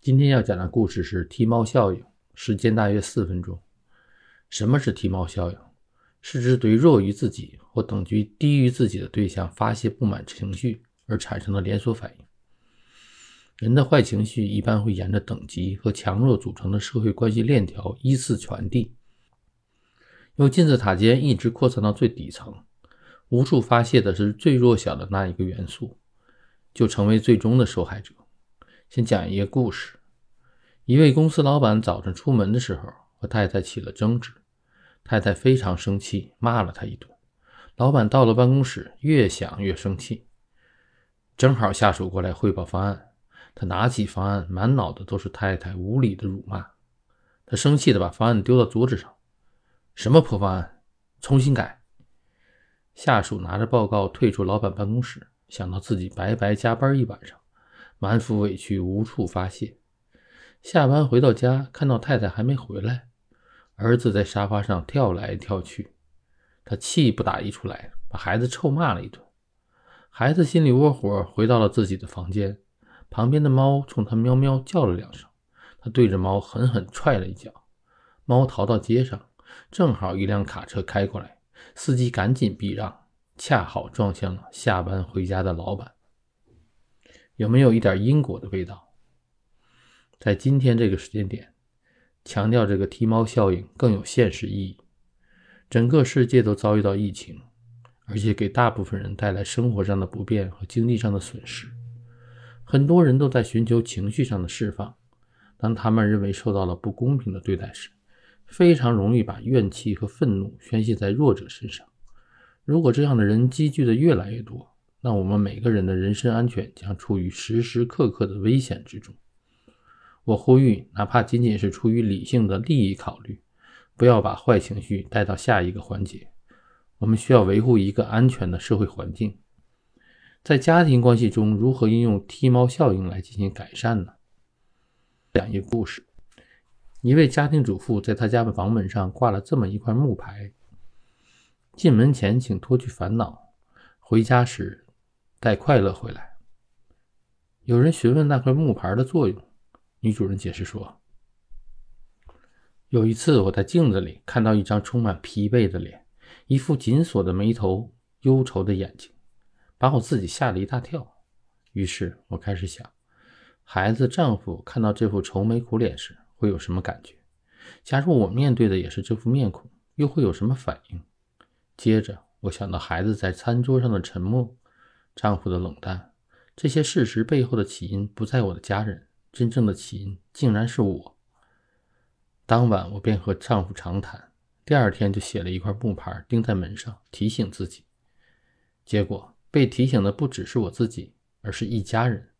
今天要讲的故事是踢猫效应，时间大约四分钟。什么是踢猫效应？是指对弱于自己或等级低于自己的对象发泄不满情绪而产生的连锁反应。人的坏情绪一般会沿着等级和强弱组成的社会关系链条依次传递，由金字塔尖一直扩散到最底层。无处发泄的是最弱小的那一个元素，就成为最终的受害者。先讲一个故事：一位公司老板早晨出门的时候和太太起了争执，太太非常生气，骂了他一顿。老板到了办公室，越想越生气。正好下属过来汇报方案，他拿起方案，满脑子都是太太无理的辱骂。他生气的把方案丢到桌子上：“什么破方案，重新改！”下属拿着报告退出老板办公室，想到自己白白加班一晚上。满腹委屈无处发泄，下班回到家，看到太太还没回来，儿子在沙发上跳来跳去，他气不打一处来，把孩子臭骂了一顿。孩子心里窝火，回到了自己的房间，旁边的猫冲他喵喵叫了两声，他对着猫狠狠踹了一脚，猫逃到街上，正好一辆卡车开过来，司机赶紧避让，恰好撞向了下班回家的老板。有没有一点因果的味道？在今天这个时间点，强调这个踢猫效应更有现实意义。整个世界都遭遇到疫情，而且给大部分人带来生活上的不便和经济上的损失。很多人都在寻求情绪上的释放。当他们认为受到了不公平的对待时，非常容易把怨气和愤怒宣泄在弱者身上。如果这样的人积聚的越来越多，那我们每个人的人身安全将处于时时刻刻的危险之中。我呼吁，哪怕仅仅是出于理性的利益考虑，不要把坏情绪带到下一个环节。我们需要维护一个安全的社会环境。在家庭关系中，如何应用踢猫效应来进行改善呢？讲一个故事：一位家庭主妇在她家的房门上挂了这么一块木牌：“进门前请脱去烦恼，回家时。”带快乐回来。有人询问那块木牌的作用，女主人解释说：“有一次我在镜子里看到一张充满疲惫的脸，一副紧锁的眉头，忧愁的眼睛，把我自己吓了一大跳。于是我开始想，孩子、丈夫看到这副愁眉苦脸时会有什么感觉？假如我面对的也是这副面孔，又会有什么反应？接着我想到孩子在餐桌上的沉默。”丈夫的冷淡，这些事实背后的起因不在我的家人，真正的起因竟然是我。当晚我便和丈夫长谈，第二天就写了一块木牌钉在门上，提醒自己。结果被提醒的不只是我自己，而是一家人。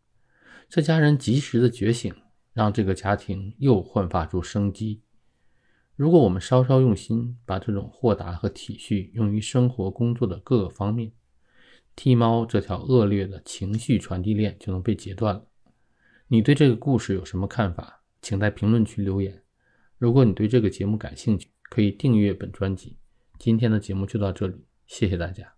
这家人及时的觉醒，让这个家庭又焕发出生机。如果我们稍稍用心，把这种豁达和体恤用于生活工作的各个方面。踢猫这条恶劣的情绪传递链就能被截断了。你对这个故事有什么看法？请在评论区留言。如果你对这个节目感兴趣，可以订阅本专辑。今天的节目就到这里，谢谢大家。